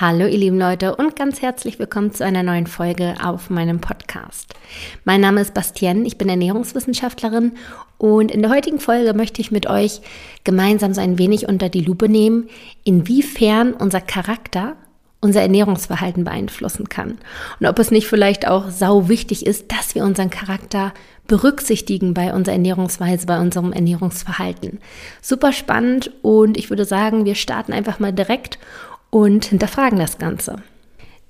Hallo ihr lieben Leute und ganz herzlich willkommen zu einer neuen Folge auf meinem Podcast. Mein Name ist Bastienne, ich bin Ernährungswissenschaftlerin und in der heutigen Folge möchte ich mit euch gemeinsam so ein wenig unter die Lupe nehmen, inwiefern unser Charakter unser Ernährungsverhalten beeinflussen kann. Und ob es nicht vielleicht auch sau wichtig ist, dass wir unseren Charakter berücksichtigen bei unserer Ernährungsweise, bei unserem Ernährungsverhalten. Super spannend und ich würde sagen, wir starten einfach mal direkt und hinterfragen das Ganze.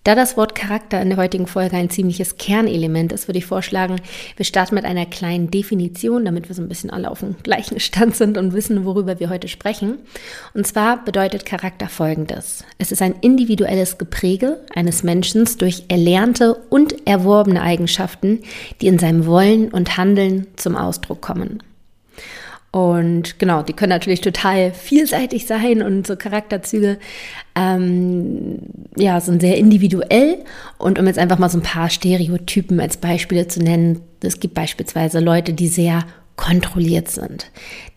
Da das Wort Charakter in der heutigen Folge ein ziemliches Kernelement ist, würde ich vorschlagen, wir starten mit einer kleinen Definition, damit wir so ein bisschen alle auf dem gleichen Stand sind und wissen, worüber wir heute sprechen. Und zwar bedeutet Charakter Folgendes. Es ist ein individuelles Gepräge eines Menschen durch erlernte und erworbene Eigenschaften, die in seinem Wollen und Handeln zum Ausdruck kommen. Und genau, die können natürlich total vielseitig sein und so Charakterzüge ähm, ja, sind sehr individuell. Und um jetzt einfach mal so ein paar Stereotypen als Beispiele zu nennen, es gibt beispielsweise Leute, die sehr kontrolliert sind,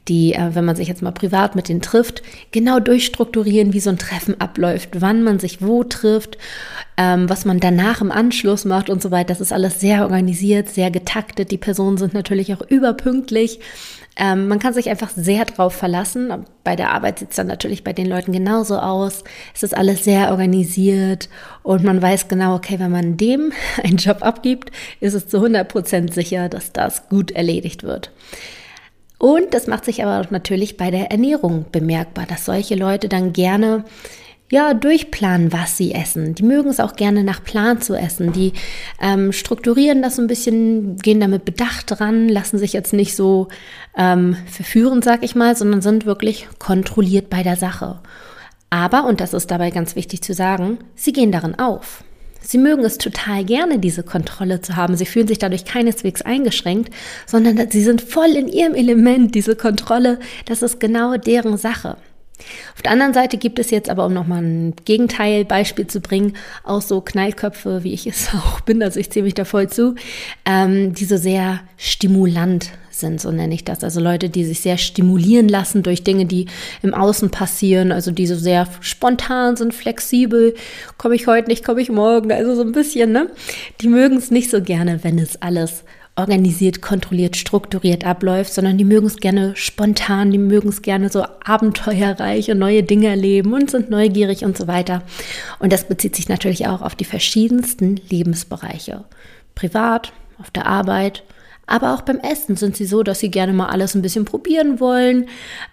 die, äh, wenn man sich jetzt mal privat mit denen trifft, genau durchstrukturieren, wie so ein Treffen abläuft, wann man sich wo trifft, ähm, was man danach im Anschluss macht und so weiter. Das ist alles sehr organisiert, sehr getaktet. Die Personen sind natürlich auch überpünktlich. Ähm, man kann sich einfach sehr drauf verlassen. Bei der Arbeit sieht es dann natürlich bei den Leuten genauso aus. Es ist alles sehr organisiert und man weiß genau, okay, wenn man dem einen Job abgibt, ist es zu 100 Prozent sicher, dass das gut erledigt wird. Und das macht sich aber natürlich bei der Ernährung bemerkbar, dass solche Leute dann gerne ja, durchplanen, was sie essen. Die mögen es auch gerne nach Plan zu essen. Die ähm, strukturieren das ein bisschen, gehen damit bedacht dran, lassen sich jetzt nicht so ähm, verführen, sag ich mal, sondern sind wirklich kontrolliert bei der Sache. Aber, und das ist dabei ganz wichtig zu sagen, sie gehen darin auf. Sie mögen es total gerne, diese Kontrolle zu haben. Sie fühlen sich dadurch keineswegs eingeschränkt, sondern sie sind voll in ihrem Element. Diese Kontrolle, das ist genau deren Sache. Auf der anderen Seite gibt es jetzt aber, um nochmal ein Gegenteilbeispiel zu bringen, auch so Knallköpfe, wie ich es auch bin, also ich ziehe mich da voll zu, ähm, die so sehr stimulant sind, so nenne ich das. Also Leute, die sich sehr stimulieren lassen durch Dinge, die im Außen passieren, also die so sehr spontan sind, flexibel, komme ich heute nicht, komme ich morgen, also so ein bisschen, ne? Die mögen es nicht so gerne, wenn es alles organisiert, kontrolliert, strukturiert abläuft, sondern die mögen es gerne spontan, die mögen es gerne so abenteuerreich und neue Dinge erleben und sind neugierig und so weiter. Und das bezieht sich natürlich auch auf die verschiedensten Lebensbereiche. Privat, auf der Arbeit, aber auch beim Essen sind sie so, dass sie gerne mal alles ein bisschen probieren wollen.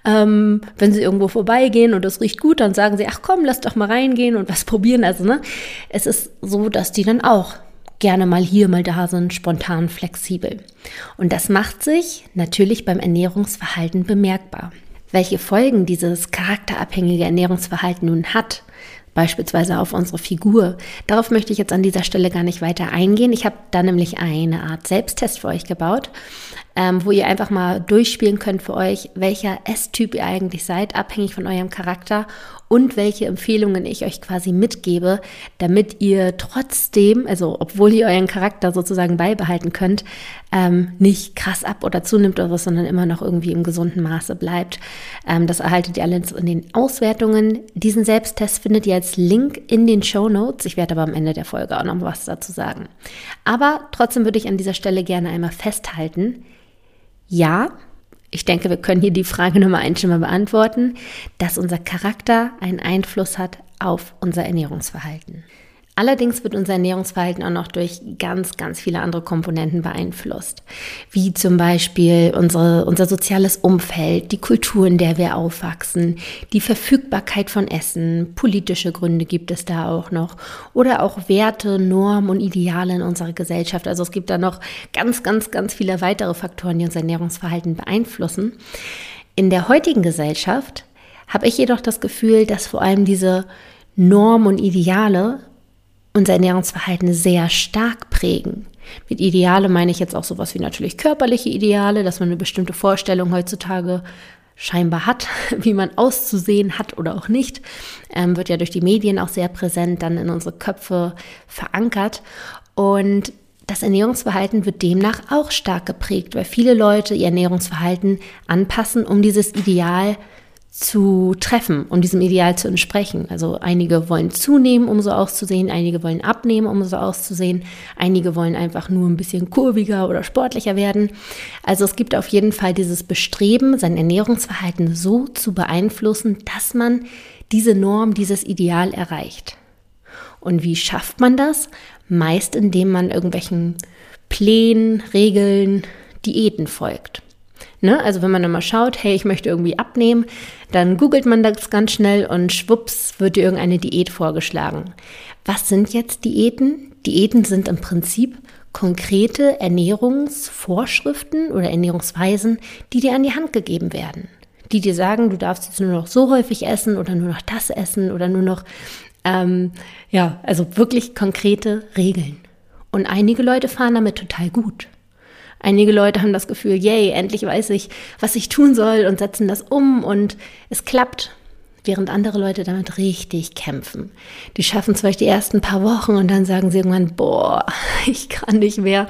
Ähm, wenn sie irgendwo vorbeigehen und es riecht gut, dann sagen sie, ach komm, lass doch mal reingehen und was probieren. Also, ne, es ist so, dass die dann auch gerne mal hier, mal da sind, spontan, flexibel. Und das macht sich natürlich beim Ernährungsverhalten bemerkbar. Welche Folgen dieses charakterabhängige Ernährungsverhalten nun hat, beispielsweise auf unsere Figur. Darauf möchte ich jetzt an dieser Stelle gar nicht weiter eingehen. Ich habe da nämlich eine Art Selbsttest für euch gebaut, ähm, wo ihr einfach mal durchspielen könnt für euch, welcher S-Typ ihr eigentlich seid, abhängig von eurem Charakter und welche Empfehlungen ich euch quasi mitgebe, damit ihr trotzdem, also obwohl ihr euren Charakter sozusagen beibehalten könnt, ähm, nicht krass ab oder zunimmt oder was, sondern immer noch irgendwie im gesunden Maße bleibt. Ähm, das erhaltet ihr alles in den Auswertungen. Diesen Selbsttest findet ihr als Link in den Show Notes. Ich werde aber am Ende der Folge auch noch was dazu sagen. Aber trotzdem würde ich an dieser Stelle gerne einmal festhalten, ja, ich denke, wir können hier die Frage Nummer eins schon mal beantworten, dass unser Charakter einen Einfluss hat auf unser Ernährungsverhalten. Allerdings wird unser Ernährungsverhalten auch noch durch ganz, ganz viele andere Komponenten beeinflusst, wie zum Beispiel unsere, unser soziales Umfeld, die Kultur, in der wir aufwachsen, die Verfügbarkeit von Essen, politische Gründe gibt es da auch noch oder auch Werte, Normen und Ideale in unserer Gesellschaft. Also es gibt da noch ganz, ganz, ganz viele weitere Faktoren, die unser Ernährungsverhalten beeinflussen. In der heutigen Gesellschaft habe ich jedoch das Gefühl, dass vor allem diese Normen und Ideale unser Ernährungsverhalten sehr stark prägen. Mit Ideale meine ich jetzt auch sowas wie natürlich körperliche Ideale, dass man eine bestimmte Vorstellung heutzutage scheinbar hat, wie man auszusehen hat oder auch nicht, ähm, wird ja durch die Medien auch sehr präsent dann in unsere Köpfe verankert. Und das Ernährungsverhalten wird demnach auch stark geprägt, weil viele Leute ihr Ernährungsverhalten anpassen, um dieses Ideal zu treffen, um diesem Ideal zu entsprechen. Also einige wollen zunehmen, um so auszusehen, einige wollen abnehmen, um so auszusehen, einige wollen einfach nur ein bisschen kurviger oder sportlicher werden. Also es gibt auf jeden Fall dieses Bestreben, sein Ernährungsverhalten so zu beeinflussen, dass man diese Norm, dieses Ideal erreicht. Und wie schafft man das? Meist indem man irgendwelchen Plänen, Regeln, Diäten folgt. Ne? Also wenn man dann mal schaut, hey, ich möchte irgendwie abnehmen, dann googelt man das ganz schnell und schwupps wird dir irgendeine Diät vorgeschlagen. Was sind jetzt Diäten? Diäten sind im Prinzip konkrete Ernährungsvorschriften oder Ernährungsweisen, die dir an die Hand gegeben werden. Die dir sagen, du darfst jetzt nur noch so häufig essen oder nur noch das essen oder nur noch, ähm, ja, also wirklich konkrete Regeln. Und einige Leute fahren damit total gut. Einige Leute haben das Gefühl, yay, endlich weiß ich, was ich tun soll und setzen das um und es klappt. Während andere Leute damit richtig kämpfen. Die schaffen es vielleicht die ersten paar Wochen und dann sagen sie irgendwann, boah, ich kann nicht mehr.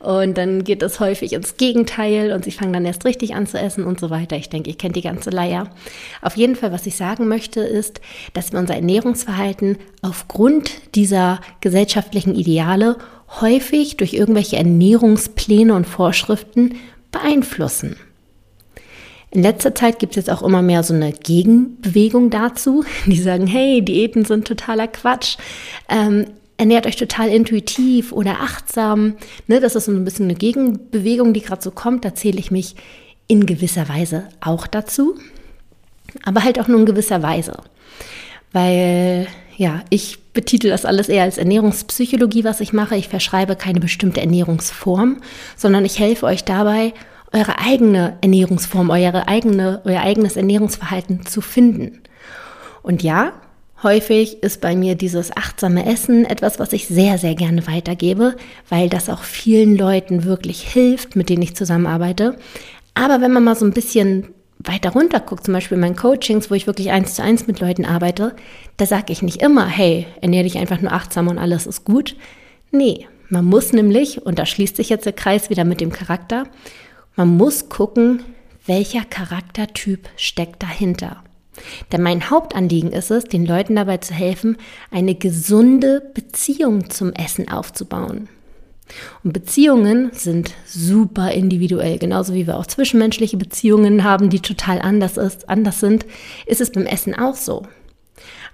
Und dann geht es häufig ins Gegenteil und sie fangen dann erst richtig an zu essen und so weiter. Ich denke, ihr kennt die ganze Leier. Auf jeden Fall, was ich sagen möchte, ist, dass wir unser Ernährungsverhalten aufgrund dieser gesellschaftlichen Ideale häufig durch irgendwelche Ernährungspläne und Vorschriften beeinflussen. In letzter Zeit gibt es jetzt auch immer mehr so eine Gegenbewegung dazu, die sagen, hey, Diäten sind totaler Quatsch. Ähm, ernährt euch total intuitiv oder achtsam. Ne, das ist so ein bisschen eine Gegenbewegung, die gerade so kommt. Da zähle ich mich in gewisser Weise auch dazu. Aber halt auch nur in gewisser Weise. Weil ja, ich betitel das alles eher als Ernährungspsychologie, was ich mache. Ich verschreibe keine bestimmte Ernährungsform, sondern ich helfe euch dabei, eure eigene Ernährungsform, eure eigene, euer eigenes Ernährungsverhalten zu finden. Und ja, häufig ist bei mir dieses achtsame Essen etwas, was ich sehr, sehr gerne weitergebe, weil das auch vielen Leuten wirklich hilft, mit denen ich zusammenarbeite. Aber wenn man mal so ein bisschen weiter runter guckt, zum Beispiel in meinen Coachings, wo ich wirklich eins zu eins mit Leuten arbeite, da sage ich nicht immer, hey, ernähre dich einfach nur achtsam und alles ist gut. Nee, man muss nämlich, und da schließt sich jetzt der Kreis wieder mit dem Charakter, man muss gucken, welcher Charaktertyp steckt dahinter. Denn mein Hauptanliegen ist es, den Leuten dabei zu helfen, eine gesunde Beziehung zum Essen aufzubauen. Und Beziehungen sind super individuell, genauso wie wir auch zwischenmenschliche Beziehungen haben, die total anders, ist, anders sind, ist es beim Essen auch so.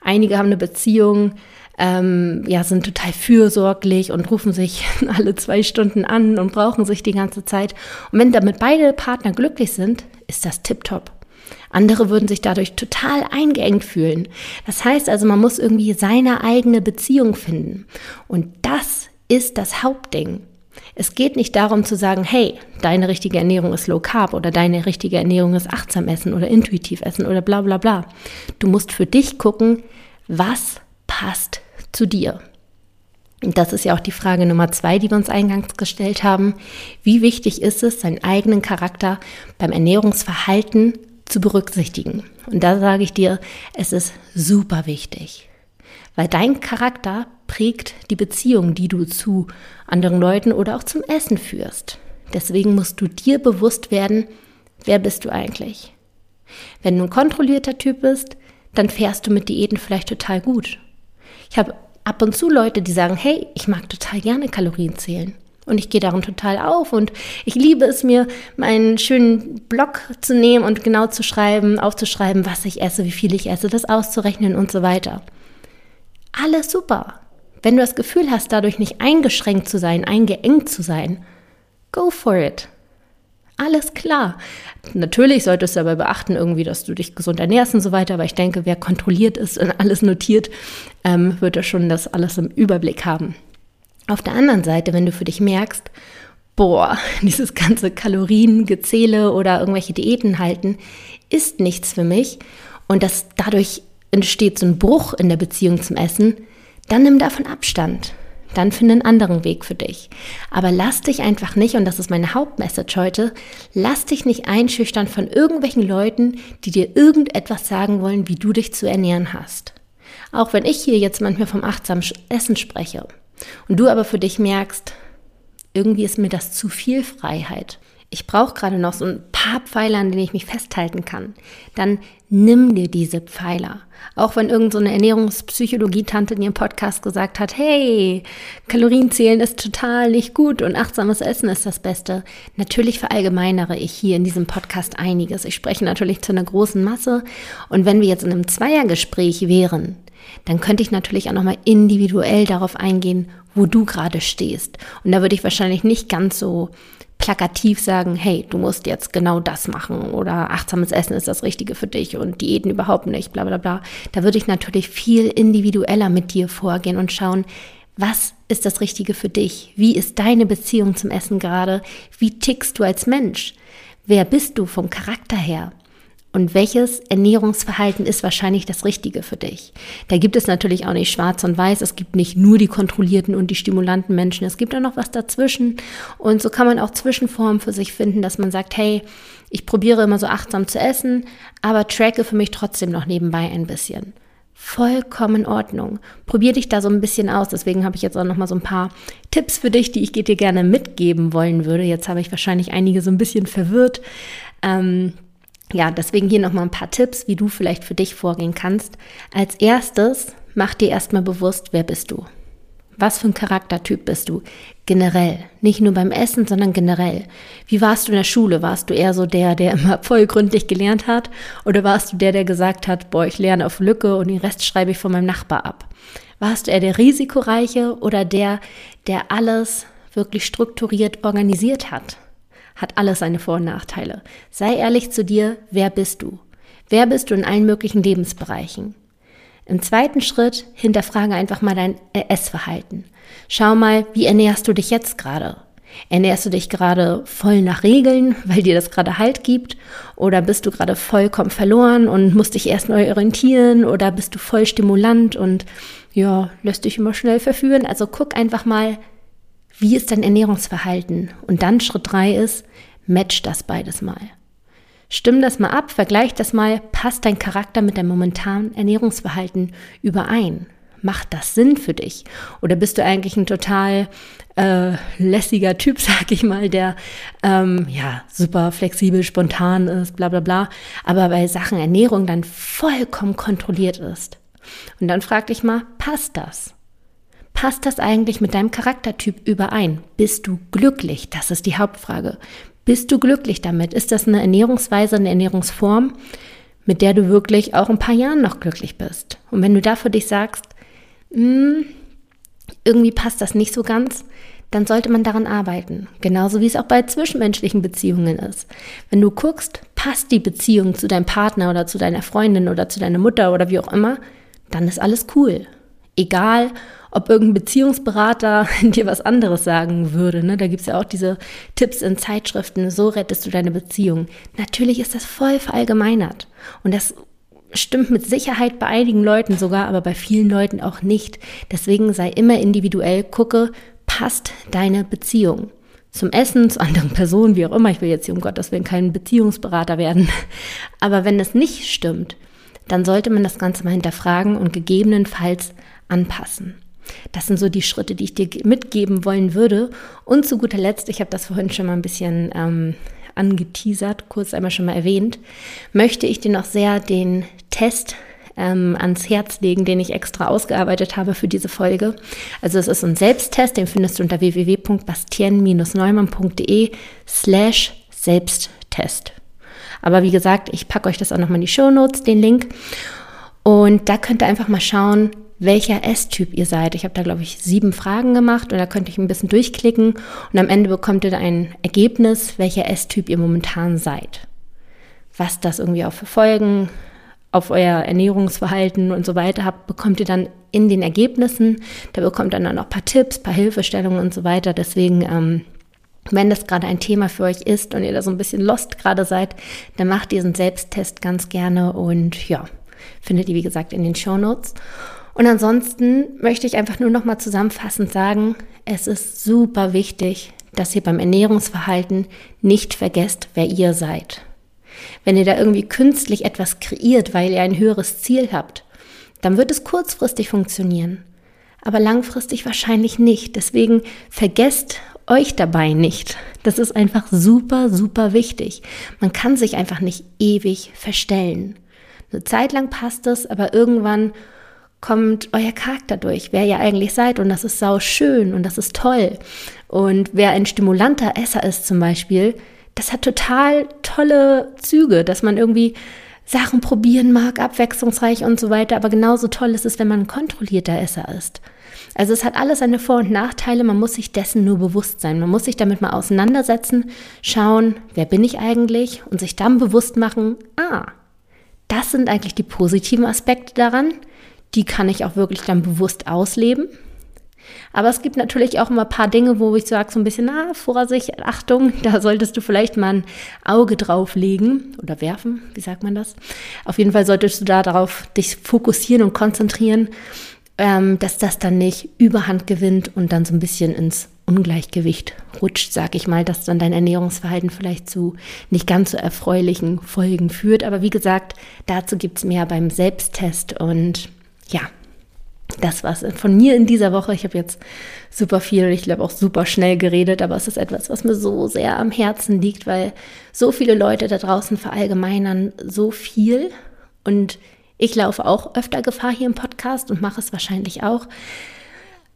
Einige haben eine Beziehung, ähm, ja, sind total fürsorglich und rufen sich alle zwei Stunden an und brauchen sich die ganze Zeit. Und wenn damit beide Partner glücklich sind, ist das tipptopp. Andere würden sich dadurch total eingeengt fühlen. Das heißt also, man muss irgendwie seine eigene Beziehung finden. Und das ist das Hauptding. Es geht nicht darum zu sagen, hey, deine richtige Ernährung ist Low Carb oder deine richtige Ernährung ist achtsam essen oder intuitiv essen oder bla bla bla. Du musst für dich gucken, was passt zu dir. Und das ist ja auch die Frage Nummer zwei, die wir uns eingangs gestellt haben. Wie wichtig ist es, seinen eigenen Charakter beim Ernährungsverhalten zu berücksichtigen? Und da sage ich dir, es ist super wichtig. Weil dein Charakter prägt die Beziehung, die du zu anderen Leuten oder auch zum Essen führst. Deswegen musst du dir bewusst werden, wer bist du eigentlich? Wenn du ein kontrollierter Typ bist, dann fährst du mit Diäten vielleicht total gut. Ich habe ab und zu Leute, die sagen, hey, ich mag total gerne Kalorien zählen. Und ich gehe darin total auf und ich liebe es mir, meinen schönen Blog zu nehmen und genau zu schreiben, aufzuschreiben, was ich esse, wie viel ich esse, das auszurechnen und so weiter. Alles super. Wenn du das Gefühl hast, dadurch nicht eingeschränkt zu sein, eingeengt zu sein, go for it. Alles klar. Natürlich solltest du dabei beachten, irgendwie, dass du dich gesund ernährst und so weiter, aber ich denke, wer kontrolliert ist und alles notiert, ähm, wird ja schon das alles im Überblick haben. Auf der anderen Seite, wenn du für dich merkst, boah, dieses ganze Kaloriengezähle oder irgendwelche Diäten halten, ist nichts für mich und dass dadurch entsteht so ein Bruch in der Beziehung zum Essen, dann nimm davon Abstand. Dann finde einen anderen Weg für dich. Aber lass dich einfach nicht, und das ist meine Hauptmessage heute, lass dich nicht einschüchtern von irgendwelchen Leuten, die dir irgendetwas sagen wollen, wie du dich zu ernähren hast. Auch wenn ich hier jetzt manchmal vom achtsamen Essen spreche und du aber für dich merkst, irgendwie ist mir das zu viel Freiheit. Ich brauche gerade noch so ein paar Pfeiler, an denen ich mich festhalten kann, dann nimm dir diese Pfeiler. Auch wenn irgendeine so Ernährungspsychologie-Tante in ihrem Podcast gesagt hat, hey, Kalorienzählen ist total nicht gut und achtsames Essen ist das Beste. Natürlich verallgemeinere ich hier in diesem Podcast einiges. Ich spreche natürlich zu einer großen Masse. Und wenn wir jetzt in einem Zweiergespräch wären, dann könnte ich natürlich auch nochmal individuell darauf eingehen, wo du gerade stehst. Und da würde ich wahrscheinlich nicht ganz so plakativ sagen, hey, du musst jetzt genau das machen oder achtsames Essen ist das Richtige für dich und Diäten überhaupt nicht, bla bla bla. Da würde ich natürlich viel individueller mit dir vorgehen und schauen, was ist das Richtige für dich? Wie ist deine Beziehung zum Essen gerade? Wie tickst du als Mensch? Wer bist du vom Charakter her? Und welches Ernährungsverhalten ist wahrscheinlich das Richtige für dich. Da gibt es natürlich auch nicht schwarz und weiß, es gibt nicht nur die kontrollierten und die stimulanten Menschen, es gibt auch noch was dazwischen und so kann man auch Zwischenformen für sich finden, dass man sagt, hey, ich probiere immer so achtsam zu essen, aber tracke für mich trotzdem noch nebenbei ein bisschen. Vollkommen in Ordnung. Probier dich da so ein bisschen aus. Deswegen habe ich jetzt auch noch mal so ein paar Tipps für dich, die ich dir gerne mitgeben wollen würde. Jetzt habe ich wahrscheinlich einige so ein bisschen verwirrt. Ähm, ja, deswegen hier nochmal ein paar Tipps, wie du vielleicht für dich vorgehen kannst. Als erstes, mach dir erstmal bewusst, wer bist du? Was für ein Charaktertyp bist du? Generell. Nicht nur beim Essen, sondern generell. Wie warst du in der Schule? Warst du eher so der, der immer voll gelernt hat? Oder warst du der, der gesagt hat, boah, ich lerne auf Lücke und den Rest schreibe ich von meinem Nachbar ab? Warst du eher der Risikoreiche oder der, der alles wirklich strukturiert organisiert hat? Hat alles seine Vor- und Nachteile. Sei ehrlich zu dir, wer bist du? Wer bist du in allen möglichen Lebensbereichen? Im zweiten Schritt hinterfrage einfach mal dein Essverhalten. Schau mal, wie ernährst du dich jetzt gerade? Ernährst du dich gerade voll nach Regeln, weil dir das gerade Halt gibt? Oder bist du gerade vollkommen verloren und musst dich erst neu orientieren? Oder bist du voll stimulant und ja, lässt dich immer schnell verführen? Also guck einfach mal, wie ist dein Ernährungsverhalten? Und dann Schritt drei ist, match das beides mal. Stimm das mal ab, vergleich das mal, passt dein Charakter mit deinem momentanen Ernährungsverhalten überein? Macht das Sinn für dich? Oder bist du eigentlich ein total äh, lässiger Typ, sag ich mal, der ähm, ja super flexibel, spontan ist, bla bla bla, aber bei Sachen Ernährung dann vollkommen kontrolliert ist? Und dann frag dich mal, passt das? Passt das eigentlich mit deinem Charaktertyp überein? Bist du glücklich? Das ist die Hauptfrage. Bist du glücklich damit? Ist das eine Ernährungsweise, eine Ernährungsform, mit der du wirklich auch ein paar Jahren noch glücklich bist? Und wenn du da für dich sagst, hm, irgendwie passt das nicht so ganz, dann sollte man daran arbeiten. Genauso wie es auch bei zwischenmenschlichen Beziehungen ist. Wenn du guckst, passt die Beziehung zu deinem Partner oder zu deiner Freundin oder zu deiner Mutter oder wie auch immer, dann ist alles cool. Egal, ob irgendein Beziehungsberater dir was anderes sagen würde. Ne? Da gibt es ja auch diese Tipps in Zeitschriften, so rettest du deine Beziehung. Natürlich ist das voll verallgemeinert. Und das stimmt mit Sicherheit bei einigen Leuten sogar, aber bei vielen Leuten auch nicht. Deswegen sei immer individuell, gucke, passt deine Beziehung zum Essen, zu anderen Personen, wie auch immer. Ich will jetzt hier um Gottes Willen kein Beziehungsberater werden. Aber wenn es nicht stimmt, dann sollte man das Ganze mal hinterfragen und gegebenenfalls anpassen. Das sind so die Schritte, die ich dir mitgeben wollen würde. Und zu guter Letzt, ich habe das vorhin schon mal ein bisschen ähm, angeteasert, kurz einmal schon mal erwähnt, möchte ich dir noch sehr den Test ähm, ans Herz legen, den ich extra ausgearbeitet habe für diese Folge. Also es ist ein Selbsttest, den findest du unter www.bastien-neumann.de slash Selbsttest. Aber wie gesagt, ich packe euch das auch nochmal in die Show Notes, den Link. Und da könnt ihr einfach mal schauen, welcher S-Typ ihr seid. Ich habe da, glaube ich, sieben Fragen gemacht und da könnte ich ein bisschen durchklicken und am Ende bekommt ihr ein Ergebnis, welcher S-Typ ihr momentan seid. Was das irgendwie auch für Folgen auf euer Ernährungsverhalten und so weiter habt, bekommt ihr dann in den Ergebnissen. Da bekommt ihr dann noch ein paar Tipps, ein paar Hilfestellungen und so weiter. Deswegen, ähm, wenn das gerade ein Thema für euch ist und ihr da so ein bisschen lost gerade seid, dann macht diesen Selbsttest ganz gerne und ja, findet ihr wie gesagt in den Show Notes. Und ansonsten möchte ich einfach nur noch mal zusammenfassend sagen, es ist super wichtig, dass ihr beim Ernährungsverhalten nicht vergesst, wer ihr seid. Wenn ihr da irgendwie künstlich etwas kreiert, weil ihr ein höheres Ziel habt, dann wird es kurzfristig funktionieren, aber langfristig wahrscheinlich nicht. Deswegen vergesst euch dabei nicht. Das ist einfach super, super wichtig. Man kann sich einfach nicht ewig verstellen. Eine Zeit lang passt es, aber irgendwann kommt euer Charakter durch, wer ihr eigentlich seid und das ist sau schön und das ist toll. Und wer ein stimulanter Esser ist zum Beispiel, das hat total tolle Züge, dass man irgendwie Sachen probieren mag, abwechslungsreich und so weiter. Aber genauso toll ist es, wenn man ein kontrollierter Esser ist. Also es hat alles seine Vor- und Nachteile. Man muss sich dessen nur bewusst sein. Man muss sich damit mal auseinandersetzen, schauen, wer bin ich eigentlich und sich dann bewusst machen, ah, das sind eigentlich die positiven Aspekte daran. Die kann ich auch wirklich dann bewusst ausleben. Aber es gibt natürlich auch immer ein paar Dinge, wo ich sage so ein bisschen, na, Vorsicht, Achtung, da solltest du vielleicht mal ein Auge drauf legen oder werfen, wie sagt man das? Auf jeden Fall solltest du da darauf dich fokussieren und konzentrieren, ähm, dass das dann nicht überhand gewinnt und dann so ein bisschen ins Ungleichgewicht rutscht, sag ich mal, dass dann dein Ernährungsverhalten vielleicht zu nicht ganz so erfreulichen Folgen führt. Aber wie gesagt, dazu gibt's mehr beim Selbsttest und ja, das war's von mir in dieser Woche. Ich habe jetzt super viel, ich glaube auch super schnell geredet, aber es ist etwas, was mir so sehr am Herzen liegt, weil so viele Leute da draußen verallgemeinern so viel und ich laufe auch öfter Gefahr hier im Podcast und mache es wahrscheinlich auch.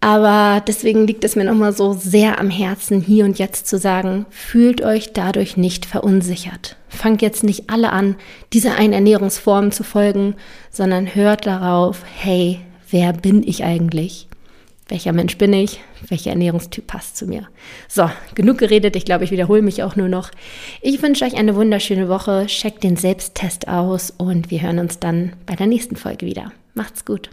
Aber deswegen liegt es mir nochmal so sehr am Herzen, hier und jetzt zu sagen, fühlt euch dadurch nicht verunsichert. Fangt jetzt nicht alle an, dieser einen Ernährungsform zu folgen, sondern hört darauf, hey, wer bin ich eigentlich? Welcher Mensch bin ich? Welcher Ernährungstyp passt zu mir? So, genug geredet. Ich glaube, ich wiederhole mich auch nur noch. Ich wünsche euch eine wunderschöne Woche. Checkt den Selbsttest aus und wir hören uns dann bei der nächsten Folge wieder. Macht's gut.